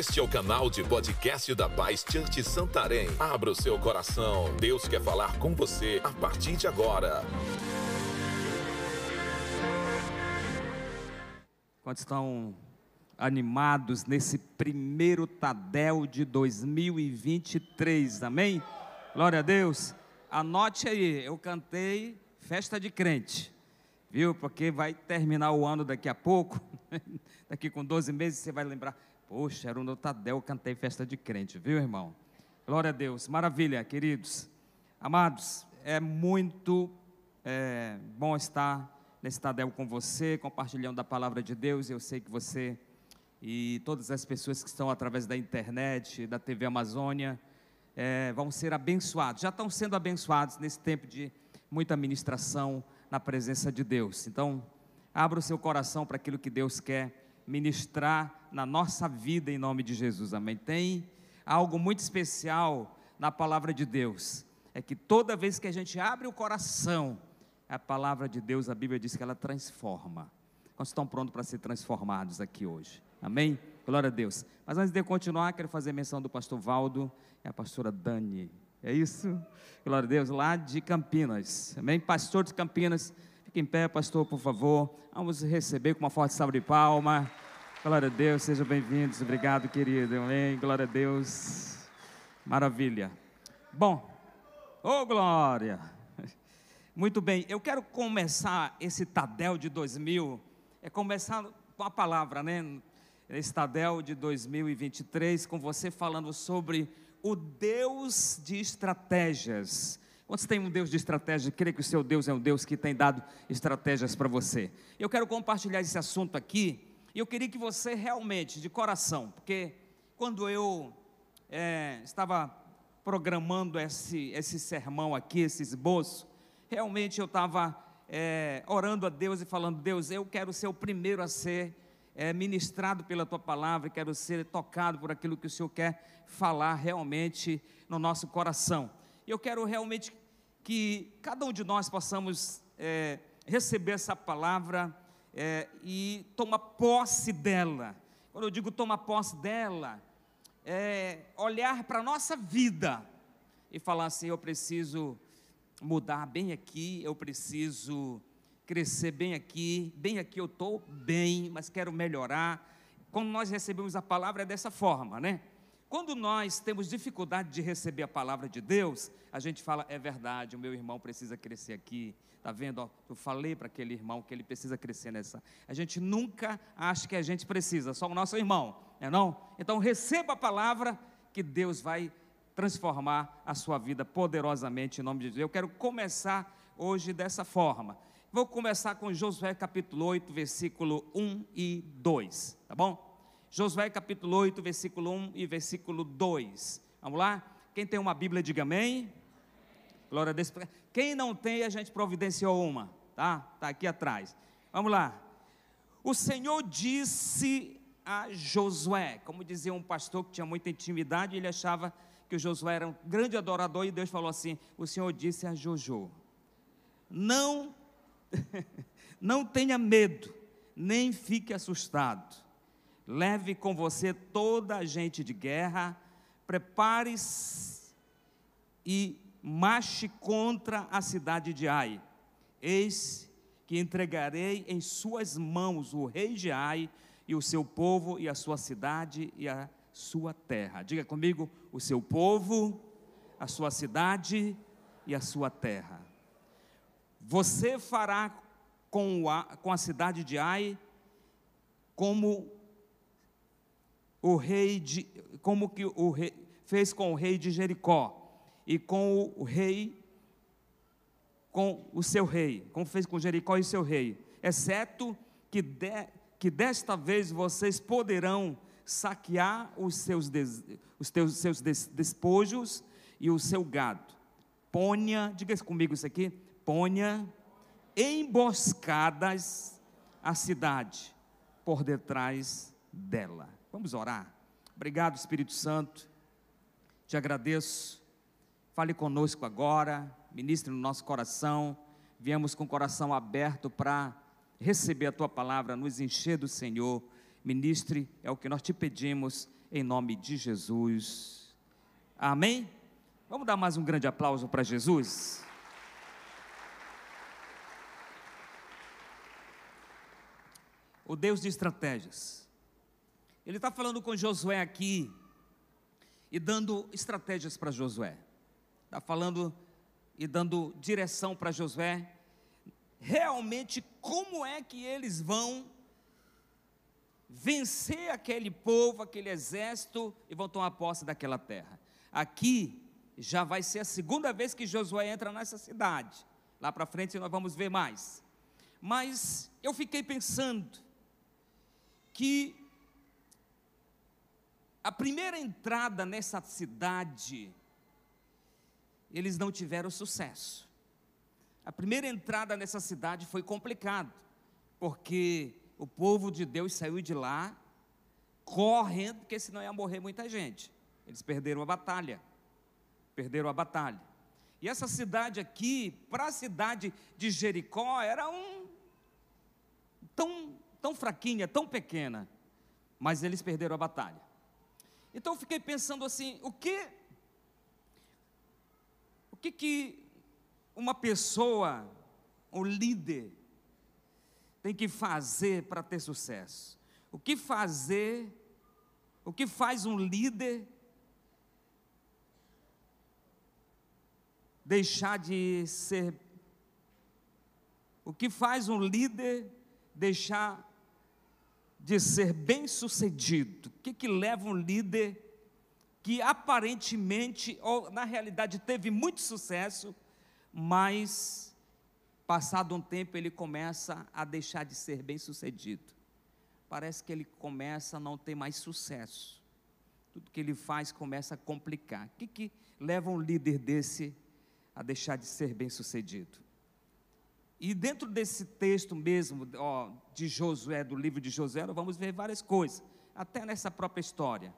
Este é o canal de podcast da Paz Church Santarém. Abra o seu coração. Deus quer falar com você a partir de agora. Quantos estão animados nesse primeiro Tadel de 2023, amém? Glória a Deus. Anote aí, eu cantei Festa de Crente, viu? Porque vai terminar o ano daqui a pouco, daqui com 12 meses você vai lembrar, poxa, era no Tadel, cantei Festa de Crente, viu, irmão? Glória a Deus, maravilha, queridos. Amados, é muito é, bom estar nesse Tadel com você, compartilhando a palavra de Deus. Eu sei que você e todas as pessoas que estão através da internet, da TV Amazônia, é, vão ser abençoados, já estão sendo abençoados nesse tempo de muita ministração na presença de Deus. Então, abra o seu coração para aquilo que Deus quer ministrar na nossa vida em nome de Jesus, amém? Tem algo muito especial na palavra de Deus, é que toda vez que a gente abre o coração, a palavra de Deus, a Bíblia diz que ela transforma. Nós estamos prontos para ser transformados aqui hoje. Amém? Glória a Deus. Mas antes de continuar, quero fazer menção do pastor Valdo e a pastora Dani. É isso? Glória a Deus, lá de Campinas. Amém? Pastor de Campinas. Fique em pé, pastor, por favor. Vamos receber com uma forte salva de palma. Glória a Deus, sejam bem-vindos. Obrigado, querido. Amém? Glória a Deus. Maravilha. Bom, ô oh, glória. Muito bem, eu quero começar esse Tadel de 2000, é começar com a palavra, né? Estadel de 2023, com você falando sobre o Deus de estratégias. Quantos tem um Deus de estratégia? Crê que o seu Deus é um Deus que tem dado estratégias para você. Eu quero compartilhar esse assunto aqui, e eu queria que você realmente, de coração, porque quando eu é, estava programando esse, esse sermão aqui, esse esboço, realmente eu estava é, orando a Deus e falando: Deus, eu quero ser o primeiro a ser é, ministrado pela tua palavra, quero ser tocado por aquilo que o Senhor quer falar realmente no nosso coração. Eu quero realmente que cada um de nós possamos é, receber essa palavra é, e tomar posse dela. Quando eu digo tomar posse dela, é olhar para a nossa vida e falar assim: eu preciso mudar bem aqui, eu preciso crescer bem aqui, bem aqui eu estou bem, mas quero melhorar. Quando nós recebemos a palavra é dessa forma, né? Quando nós temos dificuldade de receber a palavra de Deus, a gente fala, é verdade, o meu irmão precisa crescer aqui. Está vendo? eu falei para aquele irmão que ele precisa crescer nessa. A gente nunca acha que a gente precisa, só o nosso irmão, é não? Então receba a palavra que Deus vai transformar a sua vida poderosamente em nome de Jesus. Eu quero começar hoje dessa forma. Vou começar com Josué capítulo 8, versículo 1 e 2, tá bom? Josué capítulo 8, versículo 1 e versículo 2. Vamos lá? Quem tem uma Bíblia, diga amém. Glória a Deus. Quem não tem, a gente providenciou uma, tá? Tá aqui atrás. Vamos lá. O Senhor disse a Josué, como dizia um pastor que tinha muita intimidade, ele achava que o Josué era um grande adorador e Deus falou assim: O Senhor disse a Jojo: Não Não tenha medo, nem fique assustado. Leve com você toda a gente de guerra, prepare-se e marche contra a cidade de Ai. Eis que entregarei em suas mãos o rei de Ai e o seu povo e a sua cidade e a sua terra. Diga comigo: o seu povo, a sua cidade e a sua terra. Você fará com a, com a cidade de Ai como o rei de, como que o rei fez com o rei de Jericó e com o rei com o seu rei, como fez com Jericó e seu rei, exceto que, de, que desta vez vocês poderão saquear os seus, des, os teus, seus des, despojos e o seu gado. Ponha, diga comigo isso aqui, ponha emboscadas a cidade por detrás dela. Vamos orar. Obrigado, Espírito Santo. Te agradeço. Fale conosco agora, ministre no nosso coração. Viemos com o coração aberto para receber a tua palavra, nos encher do Senhor. Ministre, é o que nós te pedimos, em nome de Jesus. Amém? Vamos dar mais um grande aplauso para Jesus? O Deus de estratégias. Ele está falando com Josué aqui e dando estratégias para Josué. Está falando e dando direção para Josué. Realmente, como é que eles vão vencer aquele povo, aquele exército e vão tomar posse daquela terra? Aqui já vai ser a segunda vez que Josué entra nessa cidade. Lá para frente nós vamos ver mais. Mas eu fiquei pensando que a primeira entrada nessa cidade, eles não tiveram sucesso. A primeira entrada nessa cidade foi complicado, porque o povo de Deus saiu de lá correndo, porque senão ia morrer muita gente. Eles perderam a batalha. Perderam a batalha. E essa cidade aqui, para a cidade de Jericó, era um tão, tão fraquinha, tão pequena, mas eles perderam a batalha. Então eu fiquei pensando assim, o que o que que uma pessoa, um líder tem que fazer para ter sucesso? O que fazer? O que faz um líder deixar de ser o que faz um líder deixar de ser bem-sucedido? O que, que leva um líder que aparentemente, ou na realidade teve muito sucesso, mas passado um tempo ele começa a deixar de ser bem-sucedido? Parece que ele começa a não ter mais sucesso. Tudo que ele faz começa a complicar. O que, que leva um líder desse a deixar de ser bem-sucedido? E dentro desse texto mesmo, ó, de Josué, do livro de Josué, nós vamos ver várias coisas, até nessa própria história.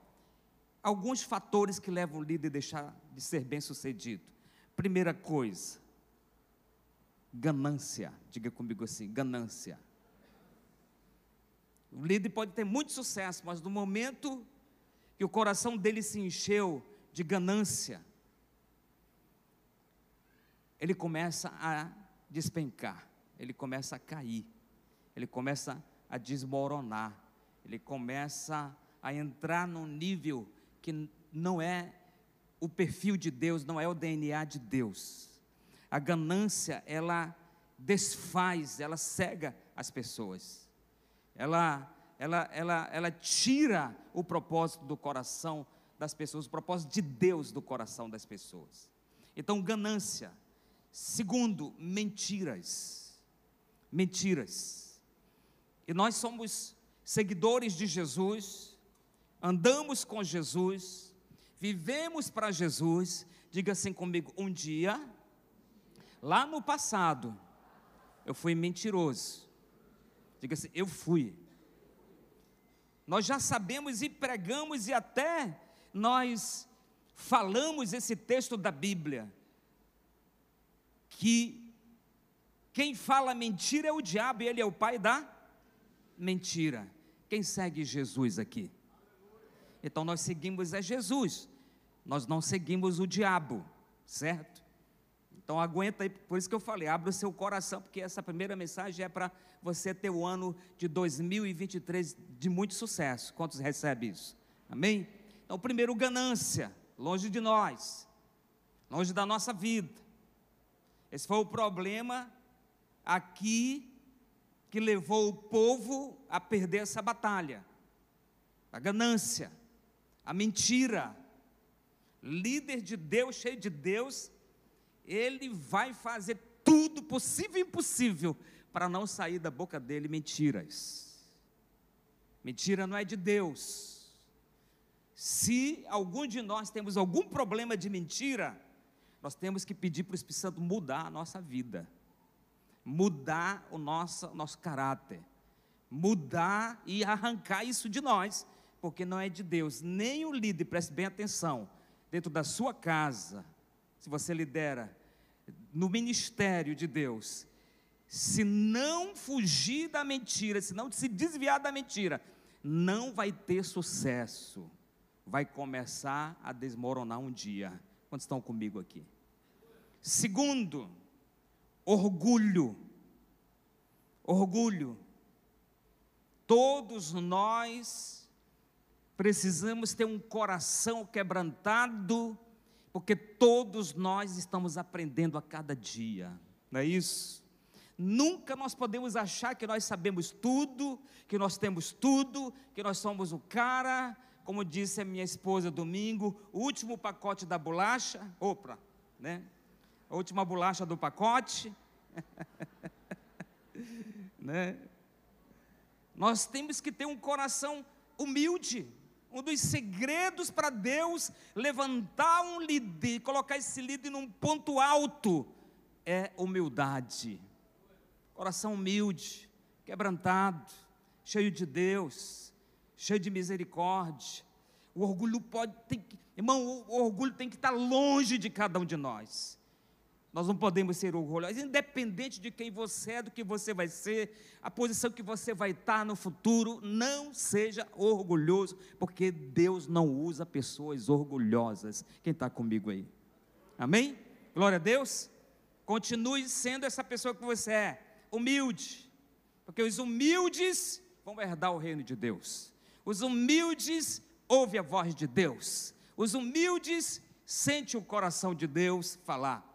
Alguns fatores que levam o líder a deixar de ser bem-sucedido. Primeira coisa, ganância. Diga comigo assim: ganância. O líder pode ter muito sucesso, mas no momento que o coração dele se encheu de ganância, ele começa a despencar, ele começa a cair, ele começa a desmoronar, ele começa a entrar num nível que não é o perfil de Deus, não é o DNA de Deus. A ganância, ela desfaz, ela cega as pessoas. Ela, ela, ela, ela tira o propósito do coração das pessoas, o propósito de Deus do coração das pessoas. Então, ganância, Segundo, mentiras. Mentiras. E nós somos seguidores de Jesus, andamos com Jesus, vivemos para Jesus. Diga assim comigo: um dia, lá no passado, eu fui mentiroso. Diga assim: eu fui. Nós já sabemos e pregamos e até nós falamos esse texto da Bíblia que quem fala mentira é o diabo e ele é o pai da mentira. Quem segue Jesus aqui? Então nós seguimos é Jesus, nós não seguimos o diabo, certo? Então aguenta aí, por isso que eu falei, abra o seu coração, porque essa primeira mensagem é para você ter o ano de 2023 de muito sucesso. Quantos recebem isso? Amém? Então, primeiro, ganância, longe de nós, longe da nossa vida. Esse foi o problema aqui que levou o povo a perder essa batalha. A ganância, a mentira. Líder de Deus, cheio de Deus, ele vai fazer tudo possível e impossível para não sair da boca dele mentiras. Mentira não é de Deus. Se algum de nós temos algum problema de mentira, nós temos que pedir para o Espírito Santo mudar a nossa vida, mudar o nosso, nosso caráter, mudar e arrancar isso de nós, porque não é de Deus. Nem o líder, preste bem atenção, dentro da sua casa, se você lidera no ministério de Deus, se não fugir da mentira, se não se desviar da mentira, não vai ter sucesso. vai começar a desmoronar um dia. Quantos estão comigo aqui? Segundo, orgulho. Orgulho. Todos nós precisamos ter um coração quebrantado, porque todos nós estamos aprendendo a cada dia, não é isso? Nunca nós podemos achar que nós sabemos tudo, que nós temos tudo, que nós somos o cara, como disse a minha esposa domingo, o último pacote da bolacha, opa, né? A última bolacha do pacote, né? Nós temos que ter um coração humilde. Um dos segredos para Deus levantar um líder, colocar esse líder num ponto alto, é humildade. Coração humilde, quebrantado, cheio de Deus, cheio de misericórdia. O orgulho pode, tem, irmão, o orgulho tem que estar longe de cada um de nós. Nós não podemos ser orgulhosos, independente de quem você é, do que você vai ser, a posição que você vai estar no futuro, não seja orgulhoso, porque Deus não usa pessoas orgulhosas. Quem está comigo aí? Amém? Glória a Deus. Continue sendo essa pessoa que você é, humilde, porque os humildes vão herdar o reino de Deus. Os humildes ouvem a voz de Deus. Os humildes sentem o coração de Deus falar.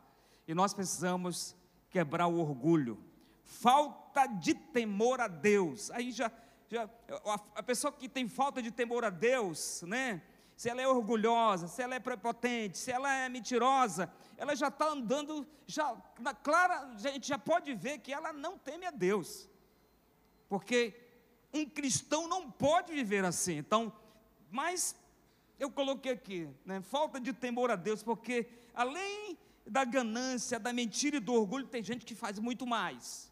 E nós precisamos quebrar o orgulho. Falta de temor a Deus. Aí já, já a, pessoa que tem falta de temor a Deus, né? Se ela é orgulhosa, se ela é prepotente, se ela é mentirosa, ela já está andando, já na clara, a gente já pode ver que ela não teme a Deus. Porque um cristão não pode viver assim. Então, mas eu coloquei aqui, né, falta de temor a Deus, porque além da ganância, da mentira e do orgulho, tem gente que faz muito mais.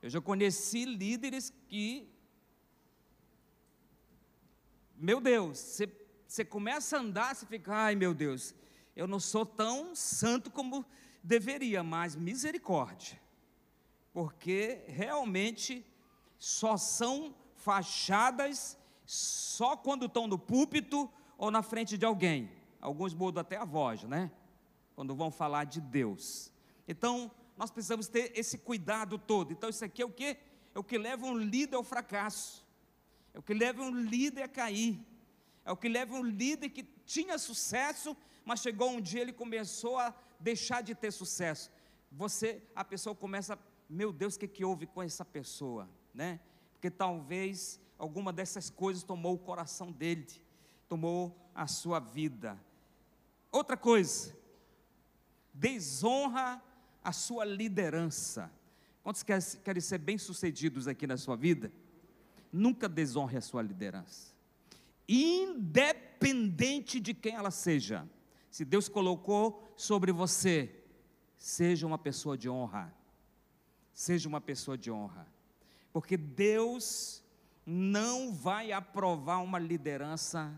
Eu já conheci líderes que, meu Deus, você, você começa a andar, você fica, ai meu Deus, eu não sou tão santo como deveria, mas misericórdia, porque realmente só são fachadas só quando estão no púlpito ou na frente de alguém. Alguns mudam até a voz, né? Quando vão falar de Deus. Então, nós precisamos ter esse cuidado todo. Então, isso aqui é o que? É o que leva um líder ao fracasso. É o que leva um líder a cair. É o que leva um líder que tinha sucesso, mas chegou um dia ele começou a deixar de ter sucesso. Você, a pessoa começa, meu Deus, o que, que houve com essa pessoa, né? Porque talvez alguma dessas coisas tomou o coração dele, tomou a sua vida. Outra coisa, desonra a sua liderança. Quantos querem ser bem-sucedidos aqui na sua vida? Nunca desonre a sua liderança. Independente de quem ela seja. Se Deus colocou sobre você, seja uma pessoa de honra. Seja uma pessoa de honra. Porque Deus não vai aprovar uma liderança,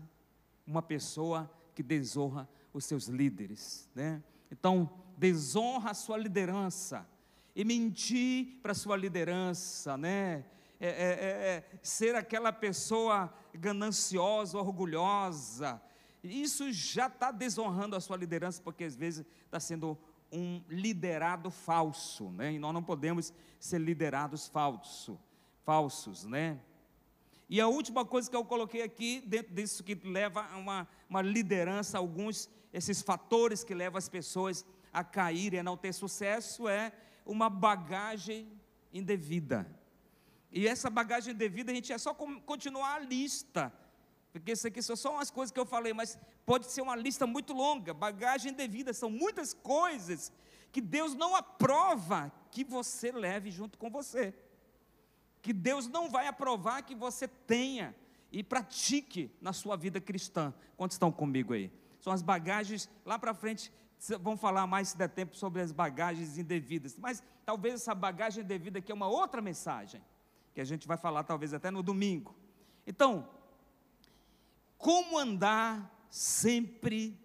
uma pessoa que desonra os seus líderes, né? Então, desonra a sua liderança. E mentir para a sua liderança, né? É, é, é, é, ser aquela pessoa gananciosa, orgulhosa. Isso já está desonrando a sua liderança, porque às vezes está sendo um liderado falso, né? E nós não podemos ser liderados falso, falsos, né? E a última coisa que eu coloquei aqui, dentro disso que leva a uma, uma liderança, alguns esses fatores que levam as pessoas a caírem, a não ter sucesso, é uma bagagem indevida. E essa bagagem indevida, a gente é só continuar a lista, porque isso aqui são só umas coisas que eu falei, mas pode ser uma lista muito longa. Bagagem indevida são muitas coisas que Deus não aprova que você leve junto com você. Que Deus não vai aprovar que você tenha e pratique na sua vida cristã. Quantos estão comigo aí? São as bagagens, lá para frente vamos falar mais se der tempo sobre as bagagens indevidas, mas talvez essa bagagem indevida aqui é uma outra mensagem, que a gente vai falar talvez até no domingo. Então, como andar sempre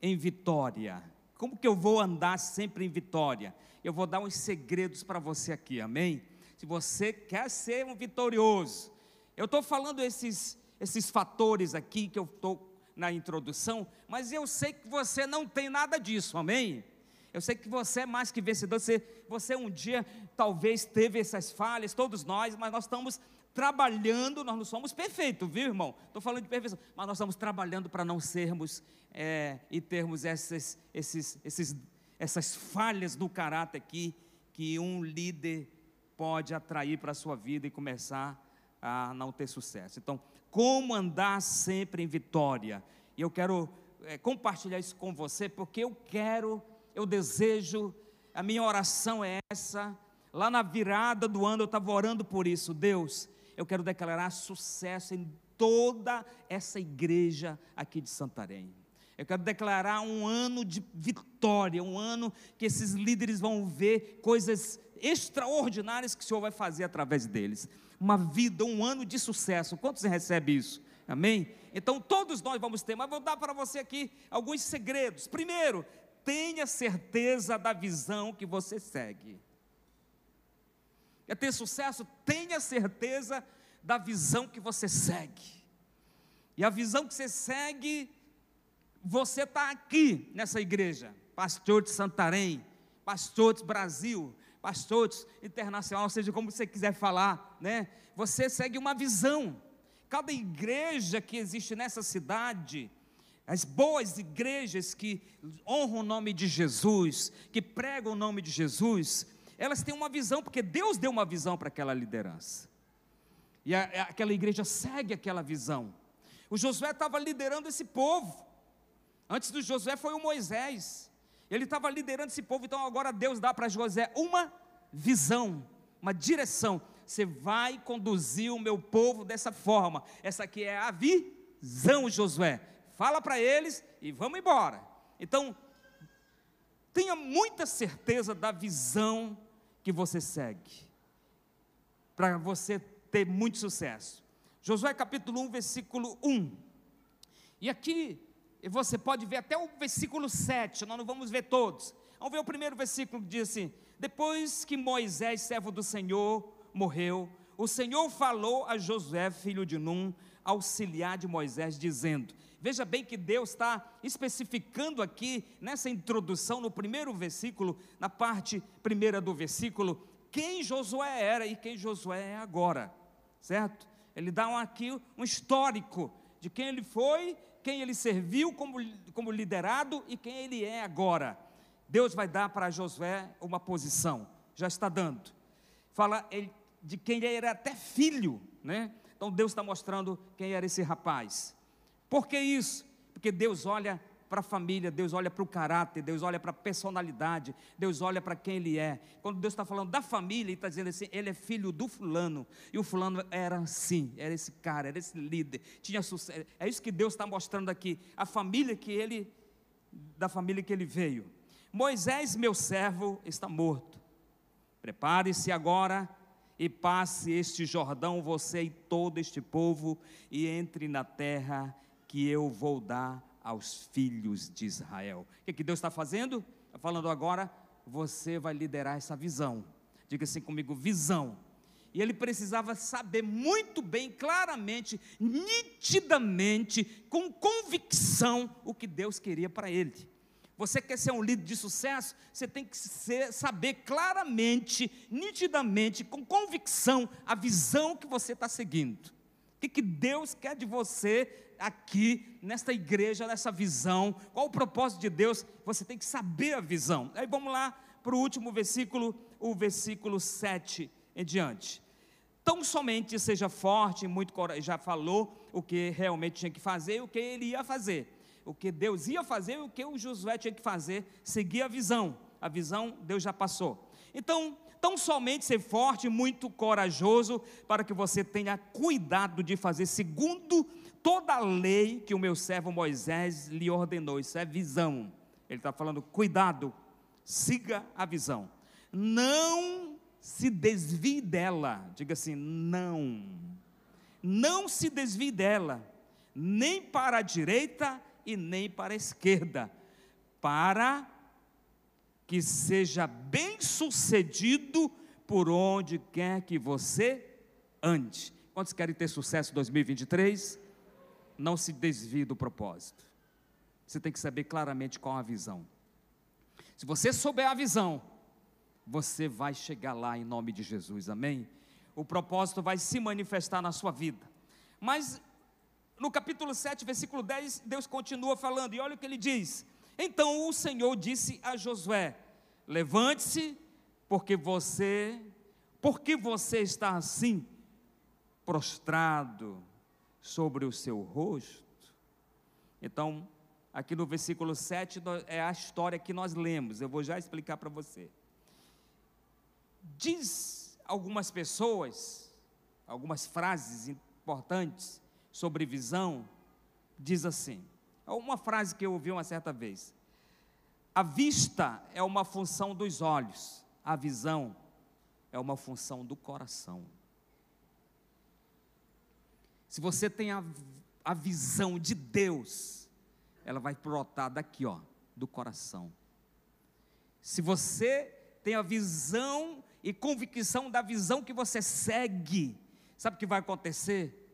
em vitória? Como que eu vou andar sempre em vitória? Eu vou dar uns segredos para você aqui, amém? Se você quer ser um vitorioso, eu estou falando esses esses fatores aqui que eu estou na introdução, mas eu sei que você não tem nada disso, amém? Eu sei que você é mais que vencedor, você, você um dia talvez teve essas falhas, todos nós, mas nós estamos trabalhando, nós não somos perfeitos, viu irmão? Estou falando de perfeição, mas nós estamos trabalhando para não sermos é, e termos essas, esses, esses, essas falhas no caráter aqui, que um líder pode atrair para a sua vida e começar a não ter sucesso. Então, como andar sempre em vitória? E eu quero é, compartilhar isso com você, porque eu quero, eu desejo, a minha oração é essa. Lá na virada do ano eu estava orando por isso, Deus, eu quero declarar sucesso em toda essa igreja aqui de Santarém. Eu quero declarar um ano de vitória, um ano que esses líderes vão ver coisas extraordinárias que o Senhor vai fazer através deles. Uma vida, um ano de sucesso. Quantos recebe isso? Amém? Então todos nós vamos ter, mas vou dar para você aqui alguns segredos. Primeiro, tenha certeza da visão que você segue. Quer ter sucesso? Tenha certeza da visão que você segue. E a visão que você segue, você está aqui nessa igreja, pastor de Santarém, pastor de Brasil, pastor internacional, seja como você quiser falar, né? Você segue uma visão. Cada igreja que existe nessa cidade, as boas igrejas que honram o nome de Jesus, que pregam o nome de Jesus, elas têm uma visão, porque Deus deu uma visão para aquela liderança. E a, aquela igreja segue aquela visão. O Josué estava liderando esse povo. Antes do Josué foi o Moisés. Ele estava liderando esse povo, então agora Deus dá para Josué uma visão, uma direção. Você vai conduzir o meu povo dessa forma. Essa aqui é a visão, Josué. Fala para eles e vamos embora. Então, tenha muita certeza da visão que você segue, para você ter muito sucesso. Josué capítulo 1, versículo 1. E aqui você pode ver até o versículo 7, nós não vamos ver todos. Vamos ver o primeiro versículo que diz assim: Depois que Moisés, servo do Senhor, morreu, o Senhor falou a Josué, filho de Num, auxiliar de Moisés, dizendo: Veja bem que Deus está especificando aqui nessa introdução, no primeiro versículo, na parte primeira do versículo, quem Josué era e quem Josué é agora, certo? Ele dá aqui um histórico de quem ele foi, quem ele serviu como, como liderado e quem ele é agora. Deus vai dar para Josué uma posição, já está dando. Fala ele, de quem ele era até filho, né? Então Deus está mostrando quem era esse rapaz. Por que isso? Porque Deus olha para a família, Deus olha para o caráter, Deus olha para a personalidade, Deus olha para quem ele é. Quando Deus está falando da família, Ele está dizendo assim: ele é filho do fulano, e o fulano era assim, era esse cara, era esse líder, tinha sucesso. É isso que Deus está mostrando aqui, a família que ele, da família que ele veio. Moisés, meu servo, está morto. Prepare-se agora e passe este Jordão, você e todo este povo, e entre na terra que eu vou dar aos filhos de Israel. O que, que Deus está fazendo? Está falando agora, você vai liderar essa visão. Diga assim comigo: visão. E ele precisava saber muito bem, claramente, nitidamente, com convicção, o que Deus queria para ele. Você quer ser um líder de sucesso? Você tem que ser, saber claramente, nitidamente, com convicção, a visão que você está seguindo. O que, que Deus quer de você aqui, nesta igreja, nessa visão, qual o propósito de Deus, você tem que saber a visão. Aí vamos lá para o último versículo, o versículo 7 em diante. Tão somente seja forte, muito já falou o que realmente tinha que fazer e o que ele ia fazer. O que Deus ia fazer e o que o Josué tinha que fazer, seguir a visão. A visão Deus já passou. Então, tão somente ser forte muito corajoso para que você tenha cuidado de fazer segundo toda a lei que o meu servo Moisés lhe ordenou. Isso é visão. Ele está falando, cuidado, siga a visão. Não se desvie dela. Diga assim, não. Não se desvie dela, nem para a direita e nem para a esquerda, para que seja bem sucedido por onde quer que você ande. Quantos querem ter sucesso em 2023? Não se desvie do propósito. Você tem que saber claramente qual a visão. Se você souber a visão, você vai chegar lá em nome de Jesus, amém? O propósito vai se manifestar na sua vida. Mas no capítulo 7, versículo 10, Deus continua falando, e olha o que ele diz: Então o Senhor disse a Josué: Levante-se, porque você, porque você está assim, prostrado sobre o seu rosto. Então, aqui no versículo 7 é a história que nós lemos, eu vou já explicar para você. Diz algumas pessoas, algumas frases importantes sobre visão, diz assim: é uma frase que eu ouvi uma certa vez. A vista é uma função dos olhos, a visão é uma função do coração. Se você tem a, a visão de Deus, ela vai brotar daqui, ó, do coração. Se você tem a visão e convicção da visão que você segue, sabe o que vai acontecer?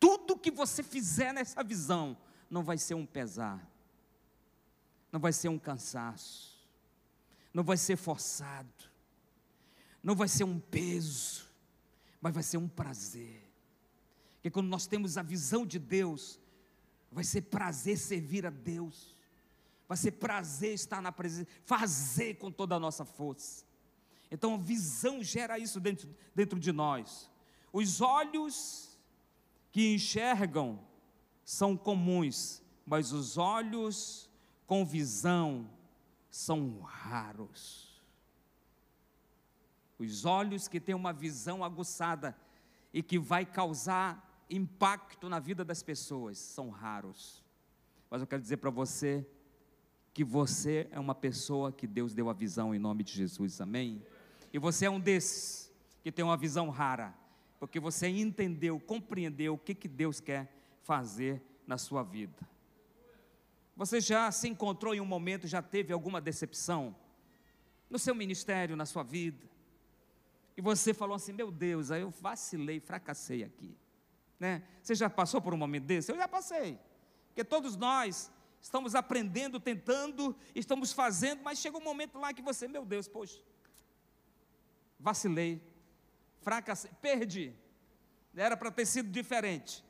Tudo que você fizer nessa visão não vai ser um pesar, não vai ser um cansaço, não vai ser forçado, não vai ser um peso, mas vai ser um prazer. Porque quando nós temos a visão de Deus, vai ser prazer servir a Deus, vai ser prazer estar na presença, fazer com toda a nossa força. Então a visão gera isso dentro, dentro de nós. Os olhos que enxergam são comuns, mas os olhos com visão são raros. Os olhos que têm uma visão aguçada e que vai causar impacto na vida das pessoas são raros. Mas eu quero dizer para você que você é uma pessoa que Deus deu a visão em nome de Jesus, amém? E você é um desses que tem uma visão rara, porque você entendeu, compreendeu o que, que Deus quer fazer na sua vida. Você já se encontrou em um momento, já teve alguma decepção no seu ministério, na sua vida? E você falou assim: Meu Deus, aí eu vacilei, fracassei aqui. Né? Você já passou por um momento desse? Eu já passei. Porque todos nós estamos aprendendo, tentando, estamos fazendo, mas chega um momento lá que você, meu Deus, poxa, vacilei, fracassei, perdi. Era para ter sido diferente.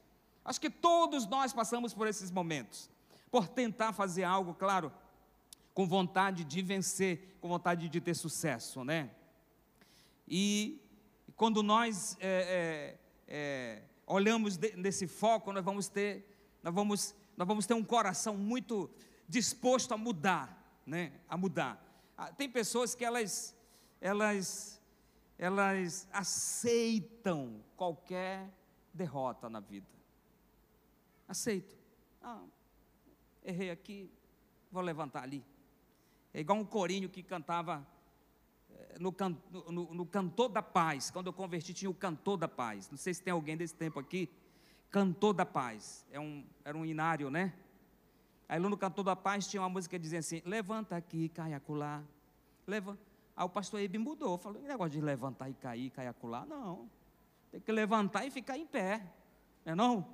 Acho que todos nós passamos por esses momentos, por tentar fazer algo, claro, com vontade de vencer, com vontade de ter sucesso, né? E quando nós é, é, é, olhamos nesse foco, nós vamos ter, nós vamos, nós vamos ter um coração muito disposto a mudar, né? A mudar. Ah, tem pessoas que elas, elas elas aceitam qualquer derrota na vida. Aceito. Ah, errei aqui, vou levantar ali. É igual um corinho que cantava no, no, no, Cantor da Paz. Quando eu converti, tinha o Cantor da Paz. Não sei se tem alguém desse tempo aqui. Cantor da Paz. É um, era um inário, né? Aí no Cantor da Paz tinha uma música que dizia assim: Levanta aqui, cai acolá. Aí o pastor Ebe mudou, falou, negócio de levantar e cair, cair acular, não. Tem que levantar e ficar em pé, não é não?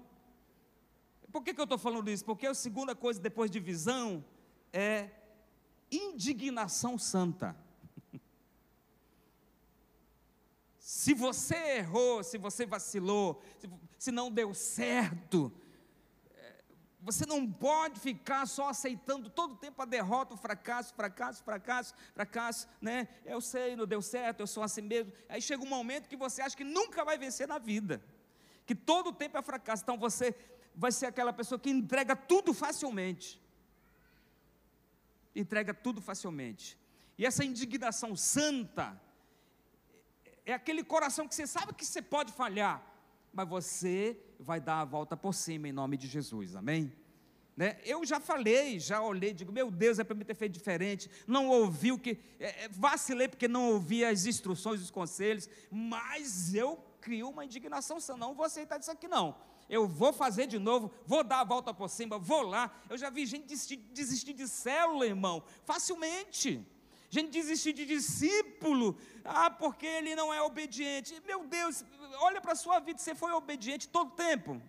Por que, que eu estou falando isso? Porque a segunda coisa depois de visão é indignação santa. Se você errou, se você vacilou, se, não deu certo, você não pode ficar só aceitando todo o tempo a derrota, o fracasso, fracasso, fracasso, fracasso, né? Eu sei, não deu certo, eu sou assim mesmo. Aí chega um momento que você acha que nunca vai vencer na vida, que todo o tempo é fracasso. Então você vai ser aquela pessoa que entrega tudo facilmente. Entrega tudo facilmente. E essa indignação santa é aquele coração que você sabe que você pode falhar, mas você vai dar a volta por cima em nome de Jesus, amém? Né? Eu já falei, já olhei, digo, meu Deus, é para me ter feito diferente, não ouvi o que, é, é, vacilei porque não ouvi as instruções, os conselhos, mas eu crio uma indignação, não vou aceitar isso aqui não, eu vou fazer de novo, vou dar a volta por cima, vou lá, eu já vi gente desistir, desistir de célula, irmão, facilmente, gente desistir de discípulo, ah, porque ele não é obediente. Meu Deus, olha para a sua vida, você foi obediente todo o tempo.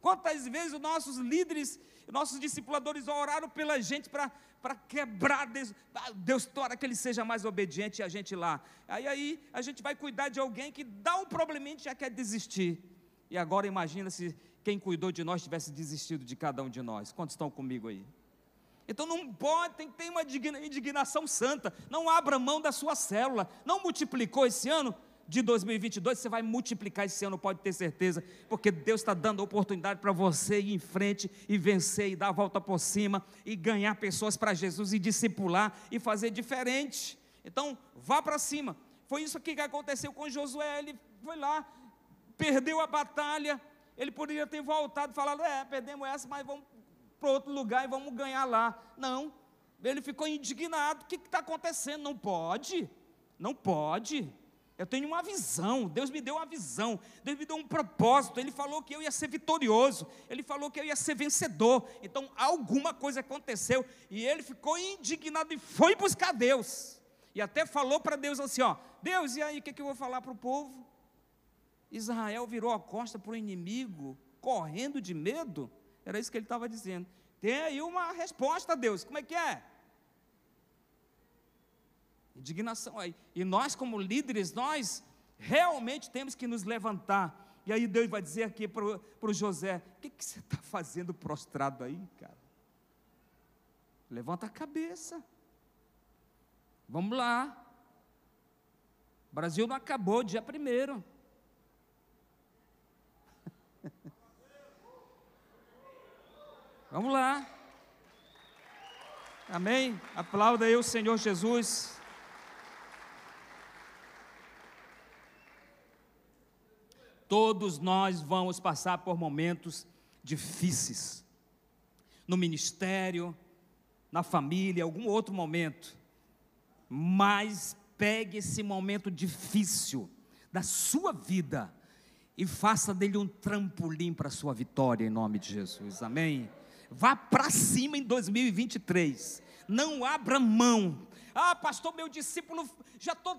Quantas vezes os nossos líderes, nossos discipuladores oraram pela gente para para quebrar Deus, ah, Deus tora que ele seja mais obediente e a gente lá. Aí aí a gente vai cuidar de alguém que dá um probleminha e já quer desistir. E agora imagina se quem cuidou de nós tivesse desistido de cada um de nós. Quantos estão comigo aí? Então não pode, tem que ter uma indignação santa. Não abra mão da sua célula. Não multiplicou esse ano? De 2022, você vai multiplicar esse ano, pode ter certeza, porque Deus está dando oportunidade para você ir em frente e vencer, e dar a volta por cima, e ganhar pessoas para Jesus, e discipular, e fazer diferente. Então, vá para cima. Foi isso que aconteceu com Josué. Ele foi lá, perdeu a batalha. Ele poderia ter voltado e falado: É, perdemos essa, mas vamos para outro lugar e vamos ganhar lá. Não, ele ficou indignado. O que está acontecendo? Não pode, não pode. Eu tenho uma visão, Deus me deu uma visão, Deus me deu um propósito. Ele falou que eu ia ser vitorioso, ele falou que eu ia ser vencedor. Então, alguma coisa aconteceu e ele ficou indignado e foi buscar Deus. E até falou para Deus assim: Ó, Deus, e aí o que, que eu vou falar para o povo? Israel virou a costa para o inimigo, correndo de medo. Era isso que ele estava dizendo. Tem aí uma resposta, Deus. Como é que é? Indignação aí. E nós, como líderes, nós realmente temos que nos levantar. E aí Deus vai dizer aqui para o José: O que, que você está fazendo prostrado aí, cara? Levanta a cabeça. Vamos lá. O Brasil não acabou dia primeiro. Vamos lá. Amém? Aplauda aí o Senhor Jesus. Todos nós vamos passar por momentos difíceis. No ministério, na família, algum outro momento. Mas pegue esse momento difícil da sua vida e faça dele um trampolim para a sua vitória em nome de Jesus. Amém. Vá para cima em 2023. Não abra mão. Ah, pastor, meu discípulo, já estou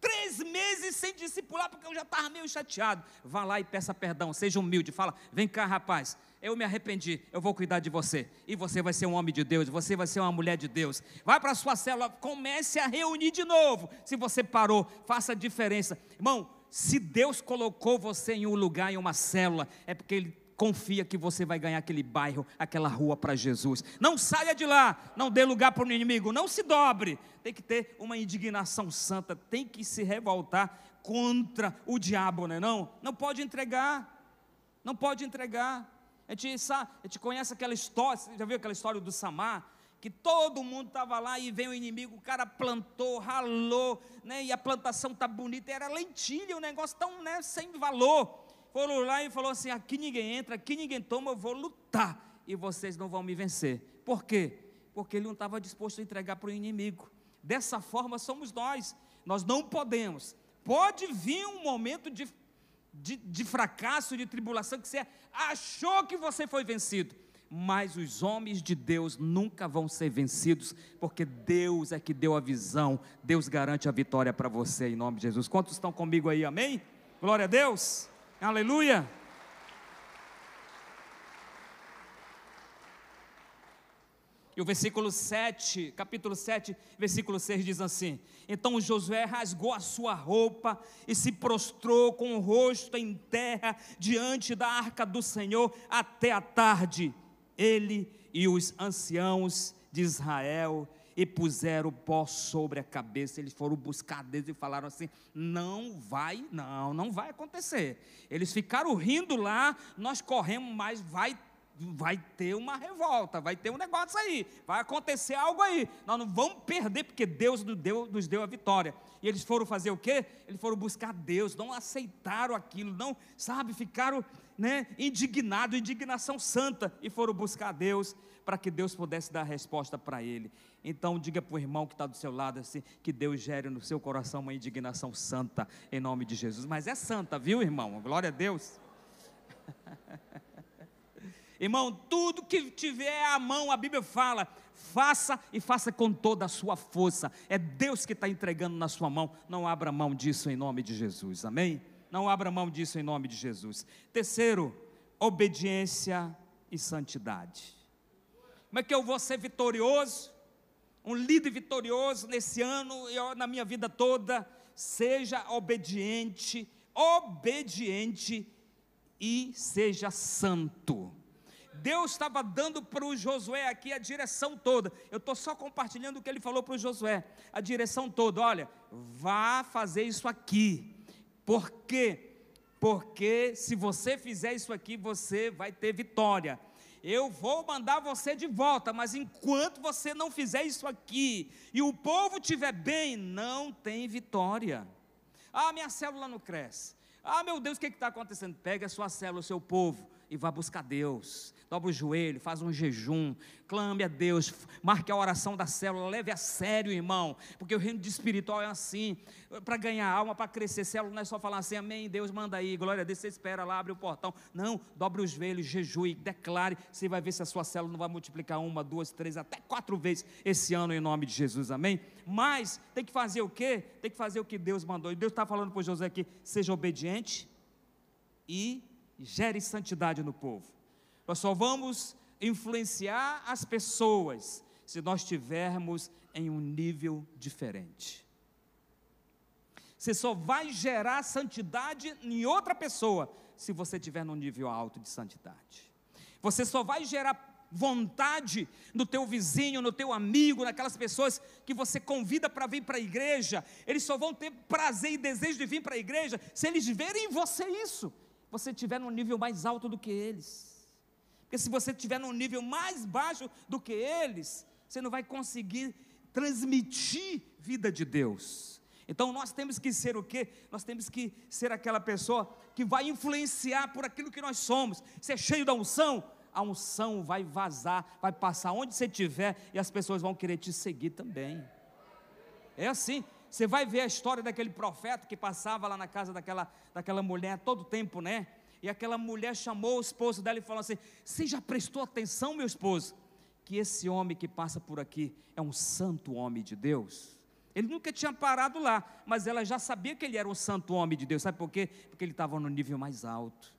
três meses sem discipular porque eu já estava meio chateado. Vá lá e peça perdão, seja humilde. Fala, vem cá, rapaz. Eu me arrependi, eu vou cuidar de você. E você vai ser um homem de Deus, você vai ser uma mulher de Deus. Vai para a sua célula, comece a reunir de novo. Se você parou, faça a diferença. Irmão, se Deus colocou você em um lugar, em uma célula, é porque Ele confia que você vai ganhar aquele bairro, aquela rua para Jesus. Não saia de lá, não dê lugar para o inimigo, não se dobre. Tem que ter uma indignação santa, tem que se revoltar contra o diabo, não é não? Não pode entregar, não pode entregar. A gente, sabe, a gente conhece aquela história, você já viu aquela história do Samar? Que todo mundo estava lá e vem o inimigo, o cara plantou, ralou, né, e a plantação está bonita, era lentilha, um negócio tão né, sem valor foram lá e falou assim: aqui ninguém entra, aqui ninguém toma, eu vou lutar e vocês não vão me vencer. Por quê? Porque ele não estava disposto a entregar para o inimigo. Dessa forma somos nós. Nós não podemos. Pode vir um momento de, de, de fracasso, de tribulação, que você achou que você foi vencido mas os homens de Deus nunca vão ser vencidos, porque Deus é que deu a visão, Deus garante a vitória para você em nome de Jesus. Quantos estão comigo aí? Amém? Glória a Deus. Aleluia. E o versículo 7, capítulo 7, versículo 6 diz assim: Então Josué rasgou a sua roupa e se prostrou com o rosto em terra diante da arca do Senhor até a tarde. Ele e os anciãos de Israel e puseram pó sobre a cabeça. Eles foram buscar Deus e falaram assim: não vai, não, não vai acontecer. Eles ficaram rindo lá, nós corremos, mas vai vai ter uma revolta, vai ter um negócio aí, vai acontecer algo aí. Nós não vamos perder, porque Deus nos deu, nos deu a vitória. E eles foram fazer o quê? Eles foram buscar Deus, não aceitaram aquilo, não, sabe, ficaram né, indignados, indignação santa, e foram buscar Deus para que Deus pudesse dar resposta para ele. Então, diga para o irmão que está do seu lado assim: que Deus gere no seu coração uma indignação santa, em nome de Jesus. Mas é santa, viu, irmão? Glória a Deus. Irmão, tudo que tiver à mão, a Bíblia fala, faça e faça com toda a sua força. É Deus que está entregando na sua mão. Não abra mão disso em nome de Jesus. Amém? Não abra mão disso em nome de Jesus. Terceiro, obediência e santidade. Como é que eu vou ser vitorioso? Um líder vitorioso nesse ano e na minha vida toda? Seja obediente, obediente e seja santo. Deus estava dando para o Josué aqui a direção toda. Eu estou só compartilhando o que ele falou para o Josué, a direção toda. Olha, vá fazer isso aqui. Por quê? Porque se você fizer isso aqui, você vai ter vitória. Eu vou mandar você de volta, mas enquanto você não fizer isso aqui e o povo estiver bem, não tem vitória. Ah, minha célula não cresce. Ah, meu Deus, o que está acontecendo? Pega a sua célula, o seu povo, e vá buscar Deus. Dobra o joelho, faz um jejum, clame a Deus, marque a oração da célula, leve a sério, irmão, porque o reino espiritual é assim. Para ganhar alma, para crescer, célula não é só falar assim, amém, Deus manda aí, glória a Deus, você espera lá, abre o portão. Não, dobre os joelhos, jejue, declare, você vai ver se a sua célula não vai multiplicar uma, duas, três, até quatro vezes esse ano, em nome de Jesus, amém? Mas tem que fazer o quê? Tem que fazer o que Deus mandou. E Deus está falando para José aqui: seja obediente e gere santidade no povo. Nós só vamos influenciar as pessoas se nós estivermos em um nível diferente. Você só vai gerar santidade em outra pessoa se você estiver num nível alto de santidade. Você só vai gerar vontade no teu vizinho, no teu amigo, naquelas pessoas que você convida para vir para a igreja. Eles só vão ter prazer e desejo de vir para a igreja se eles verem em você isso você estiver num nível mais alto do que eles. Porque se você estiver num nível mais baixo do que eles, você não vai conseguir transmitir vida de Deus. Então nós temos que ser o quê? Nós temos que ser aquela pessoa que vai influenciar por aquilo que nós somos. Ser cheio da unção, a unção vai vazar, vai passar onde você estiver e as pessoas vão querer te seguir também. É assim. Você vai ver a história daquele profeta que passava lá na casa daquela, daquela mulher todo tempo, né? E aquela mulher chamou o esposo dela e falou assim: Você já prestou atenção, meu esposo? Que esse homem que passa por aqui é um santo homem de Deus. Ele nunca tinha parado lá, mas ela já sabia que ele era um santo homem de Deus. Sabe por quê? Porque ele estava no nível mais alto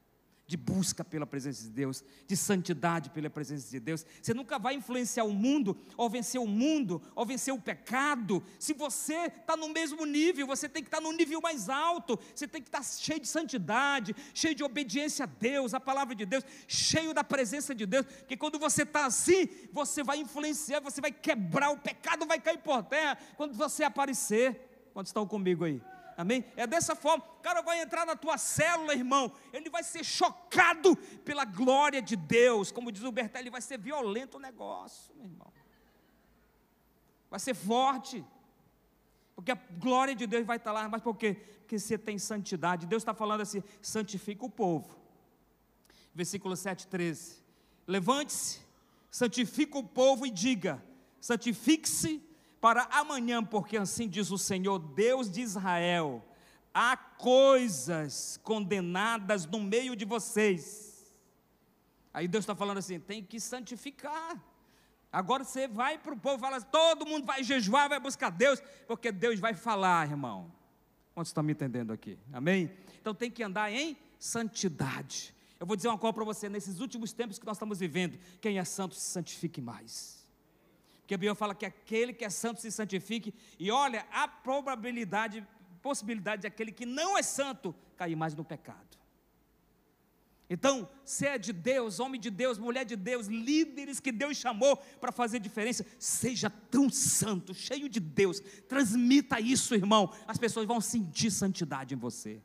de busca pela presença de Deus, de santidade pela presença de Deus. Você nunca vai influenciar o mundo, ou vencer o mundo, ou vencer o pecado, se você está no mesmo nível, você tem que estar tá no nível mais alto, você tem que estar tá cheio de santidade, cheio de obediência a Deus, a palavra de Deus, cheio da presença de Deus, porque quando você está assim, você vai influenciar, você vai quebrar, o pecado vai cair por terra, quando você aparecer. Quantos estão comigo aí? Amém? É dessa forma. O cara vai entrar na tua célula, irmão. Ele vai ser chocado pela glória de Deus. Como diz o Bertelli, vai ser violento o negócio, meu irmão. Vai ser forte. Porque a glória de Deus vai estar lá. Mas por quê? Porque você tem santidade. Deus está falando assim: santifica o povo. Versículo 7, 13. Levante-se, santifica o povo e diga: santifique-se para amanhã, porque assim diz o Senhor, Deus de Israel: há coisas condenadas no meio de vocês. Aí Deus está falando assim: tem que santificar. Agora você vai para o povo e fala: todo mundo vai jejuar, vai buscar Deus, porque Deus vai falar, irmão. Quantos estão me entendendo aqui? Amém? Então tem que andar em santidade. Eu vou dizer uma coisa para você: nesses últimos tempos que nós estamos vivendo, quem é santo se santifique mais. Porque a Bíblia fala que aquele que é santo se santifique, e olha, a probabilidade, possibilidade de aquele que não é santo cair mais no pecado. Então, se é de Deus, homem de Deus, mulher de Deus, líderes que Deus chamou para fazer diferença, seja tão santo, cheio de Deus, transmita isso, irmão. As pessoas vão sentir santidade em você.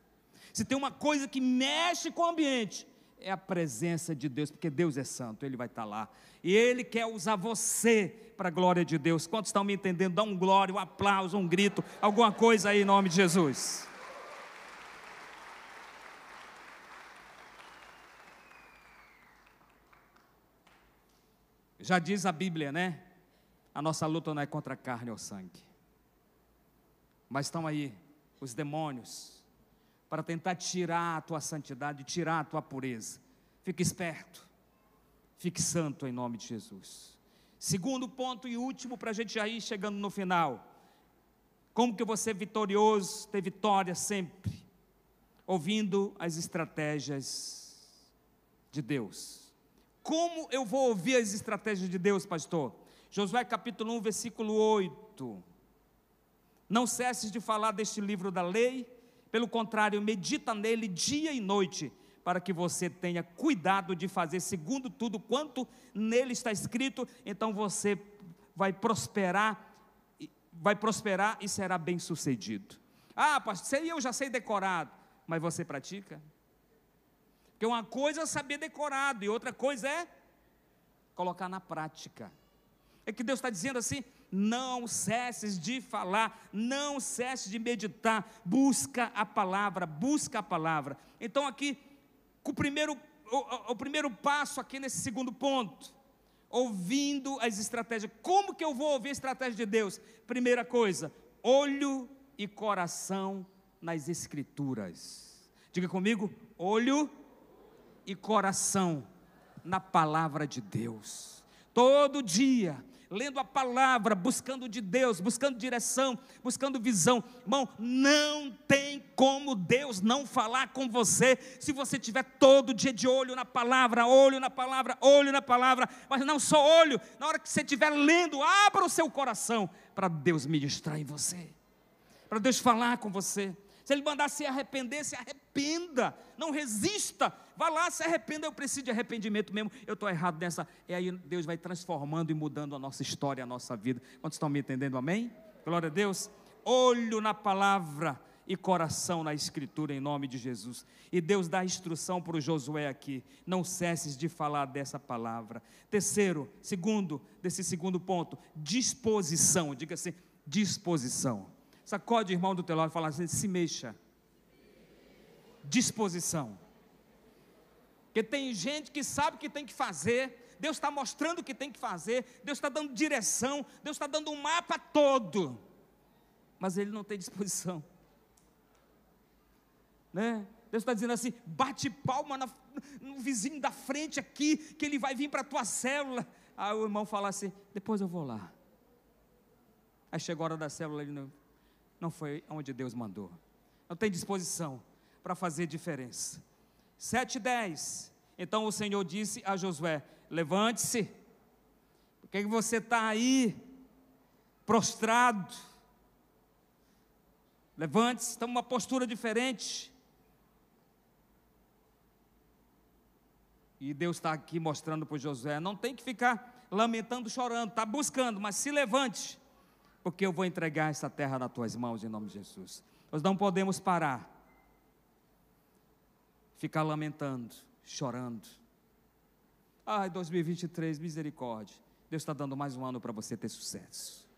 Se tem uma coisa que mexe com o ambiente, é a presença de Deus, porque Deus é santo, Ele vai estar lá. E Ele quer usar você para a glória de Deus. Quantos estão me entendendo? Dá um glória, um aplauso, um grito, alguma coisa aí em nome de Jesus. Já diz a Bíblia, né? A nossa luta não é contra a carne ou sangue. Mas estão aí os demônios para tentar tirar a tua santidade, tirar a tua pureza. Fique esperto, fique santo em nome de Jesus. Segundo ponto e último, para a gente já ir chegando no final. Como que vou ser vitorioso, ter vitória sempre? Ouvindo as estratégias de Deus. Como eu vou ouvir as estratégias de Deus, pastor? Josué capítulo 1, versículo 8. Não cesses de falar deste livro da lei, pelo contrário, medita nele dia e noite, para que você tenha cuidado de fazer segundo tudo quanto nele está escrito, então você vai prosperar, vai prosperar e será bem-sucedido. Ah, pastor, eu já sei decorado, mas você pratica? Porque uma coisa é saber decorado e outra coisa é colocar na prática. É que Deus está dizendo assim: não cesses de falar, não cesses de meditar, busca a palavra, busca a palavra. Então, aqui, o primeiro, o, o primeiro passo aqui nesse segundo ponto, ouvindo as estratégias. Como que eu vou ouvir a estratégia de Deus? Primeira coisa, olho e coração nas Escrituras. Diga comigo, olho e coração na palavra de Deus. Todo dia lendo a palavra, buscando de Deus, buscando direção, buscando visão. Irmão, não tem como Deus não falar com você se você tiver todo dia de olho na palavra, olho na palavra, olho na palavra, mas não só olho, na hora que você estiver lendo, abra o seu coração para Deus ministrar em você, para Deus falar com você. Se ele mandar se arrepender, se arrependa. Não resista. Vá lá, se arrependa. Eu preciso de arrependimento mesmo. Eu estou errado nessa. E aí Deus vai transformando e mudando a nossa história, a nossa vida. Quantos estão me entendendo? Amém? Glória a Deus. Olho na palavra e coração na escritura em nome de Jesus. E Deus dá instrução para o Josué aqui. Não cesses de falar dessa palavra. Terceiro, segundo, desse segundo ponto, disposição. Diga assim, disposição. Sacode o irmão do teu lado e fala assim: se mexa. Disposição. Porque tem gente que sabe o que tem que fazer, Deus está mostrando o que tem que fazer, Deus está dando direção, Deus está dando um mapa todo, mas ele não tem disposição. Né? Deus está dizendo assim: bate palma na, no vizinho da frente aqui, que ele vai vir para a tua célula. Aí o irmão fala assim: depois eu vou lá. Aí chegou a hora da célula, ele não, não foi onde Deus mandou. Não tem disposição para fazer diferença. 7 e 10. Então o Senhor disse a Josué: Levante-se. Por que você está aí, prostrado? Levante-se, estamos uma postura diferente. E Deus está aqui mostrando para Josué: não tem que ficar lamentando, chorando, está buscando, mas se levante porque eu vou entregar essa terra nas tuas mãos em nome de Jesus. Nós não podemos parar, ficar lamentando, chorando. Ai, 2023, misericórdia. Deus está dando mais um ano para você ter sucesso.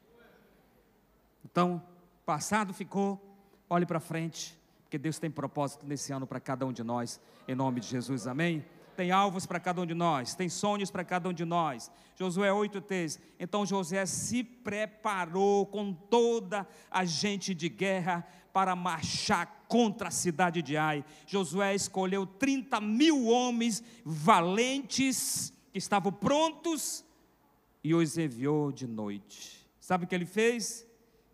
Então, passado ficou, olhe para frente, porque Deus tem propósito nesse ano para cada um de nós, em nome de Jesus, amém? Tem alvos para cada um de nós, tem sonhos para cada um de nós. Josué 8,3. Então José se preparou com toda a gente de guerra para marchar contra a cidade de Ai. Josué escolheu 30 mil homens valentes que estavam prontos e os enviou de noite. Sabe o que ele fez?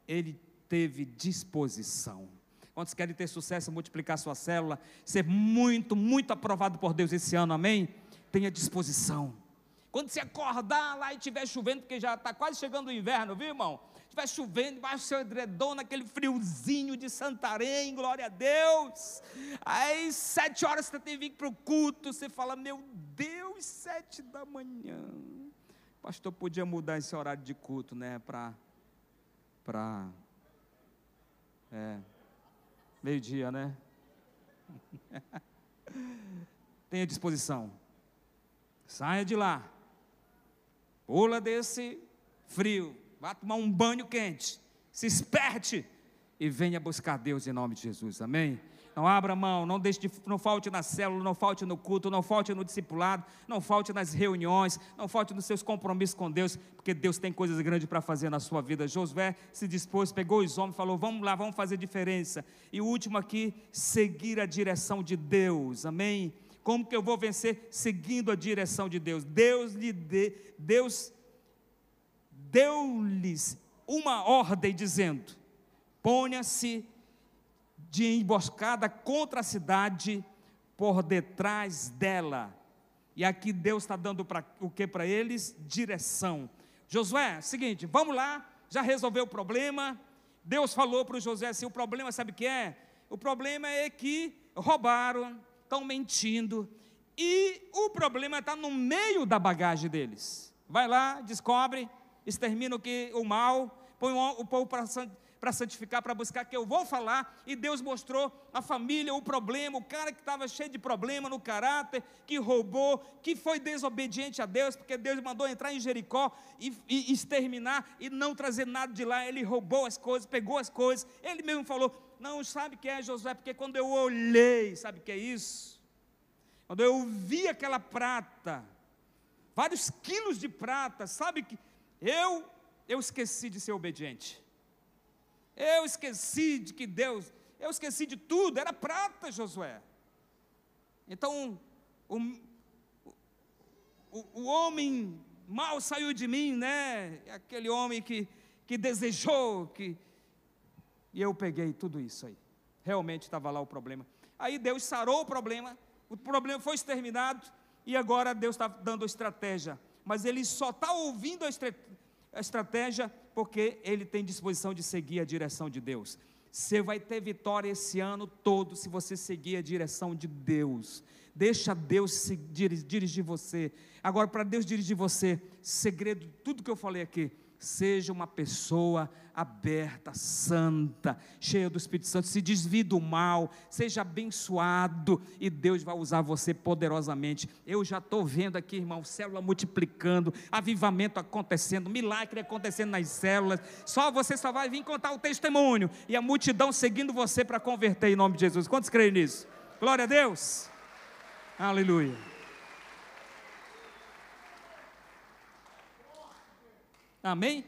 Ele teve disposição. Quantos querem ter sucesso, multiplicar sua célula, ser muito, muito aprovado por Deus esse ano, amém? Tenha disposição. Quando você acordar lá e estiver chovendo, porque já está quase chegando o inverno, viu, irmão? Estiver chovendo, embaixo do seu edredom, naquele friozinho de Santarém, glória a Deus. Aí, sete horas você tem que vir para o culto, você fala, meu Deus, sete da manhã. O pastor podia mudar esse horário de culto, né, para, para, é, Meio-dia, né? Tenha disposição. Saia de lá. Pula desse frio. Vá tomar um banho quente. Se esperte e venha buscar Deus em nome de Jesus. Amém? Não abra mão, não deixe de, não falte na célula, não falte no culto, não falte no discipulado, não falte nas reuniões, não falte nos seus compromissos com Deus, porque Deus tem coisas grandes para fazer na sua vida. Josué se dispôs, pegou os homens, falou: "Vamos lá, vamos fazer diferença". E o último aqui, seguir a direção de Deus. Amém. Como que eu vou vencer seguindo a direção de Deus? Deus lhe dê, Deus deu-lhes uma ordem dizendo: ponha-se de emboscada contra a cidade por detrás dela E aqui Deus está dando pra, o que para eles? Direção. Josué, seguinte, vamos lá, já resolveu o problema. Deus falou para o José assim: o problema sabe o que é? O problema é que roubaram, estão mentindo, e o problema está no meio da bagagem deles. Vai lá, descobre, extermina o, que, o mal, põe o povo para santificar, para buscar, que eu vou falar, e Deus mostrou a família, o problema, o cara que estava cheio de problema no caráter, que roubou, que foi desobediente a Deus, porque Deus mandou entrar em Jericó e, e exterminar e não trazer nada de lá, ele roubou as coisas, pegou as coisas, ele mesmo falou, não, sabe o que é Josué? Porque quando eu olhei, sabe o que é isso? Quando eu vi aquela prata, vários quilos de prata, sabe que eu eu esqueci de ser obediente. Eu esqueci de que Deus, eu esqueci de tudo, era prata, Josué. Então, o, o, o homem mal saiu de mim, né? Aquele homem que, que desejou, que. E eu peguei tudo isso aí. Realmente estava lá o problema. Aí Deus sarou o problema, o problema foi exterminado e agora Deus está dando estratégia. Mas ele só está ouvindo a, a estratégia porque ele tem disposição de seguir a direção de Deus. Você vai ter vitória esse ano todo se você seguir a direção de Deus. Deixa Deus dirigir você. Agora, para Deus dirigir você, segredo, tudo que eu falei aqui, seja uma pessoa aberta, santa, cheia do Espírito Santo, se desvie do mal, seja abençoado e Deus vai usar você poderosamente. Eu já estou vendo aqui, irmão, célula multiplicando, avivamento acontecendo, milagre acontecendo nas células. Só você só vai vir contar o testemunho e a multidão seguindo você para converter em nome de Jesus. Quantos creem nisso? Glória a Deus. Aleluia. Amém?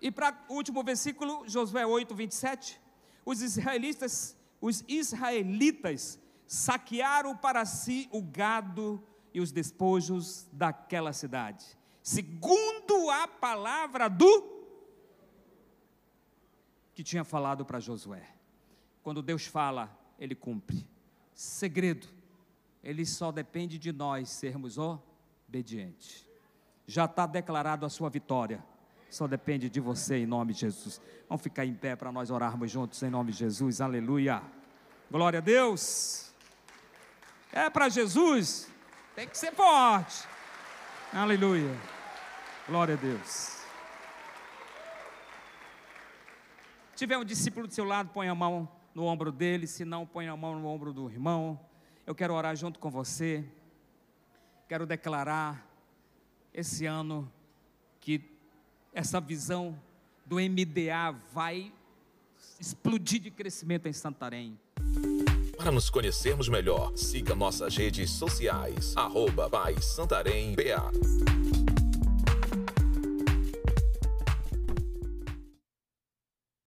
E para o último versículo, Josué 8, 27. Os israelitas, os israelitas saquearam para si o gado e os despojos daquela cidade, segundo a palavra do que tinha falado para Josué. Quando Deus fala, ele cumpre. Segredo, ele só depende de nós sermos obedientes já está declarado a sua vitória. Só depende de você em nome de Jesus. Vamos ficar em pé para nós orarmos juntos em nome de Jesus. Aleluia. Glória a Deus. É para Jesus. Tem que ser forte. Aleluia. Glória a Deus. Se tiver um discípulo do seu lado, põe a mão no ombro dele, se não, põe a mão no ombro do irmão. Eu quero orar junto com você. Quero declarar esse ano que essa visão do MDA vai explodir de crescimento em Santarém. Para nos conhecermos melhor, siga nossas redes sociais, arroba Santarém BA.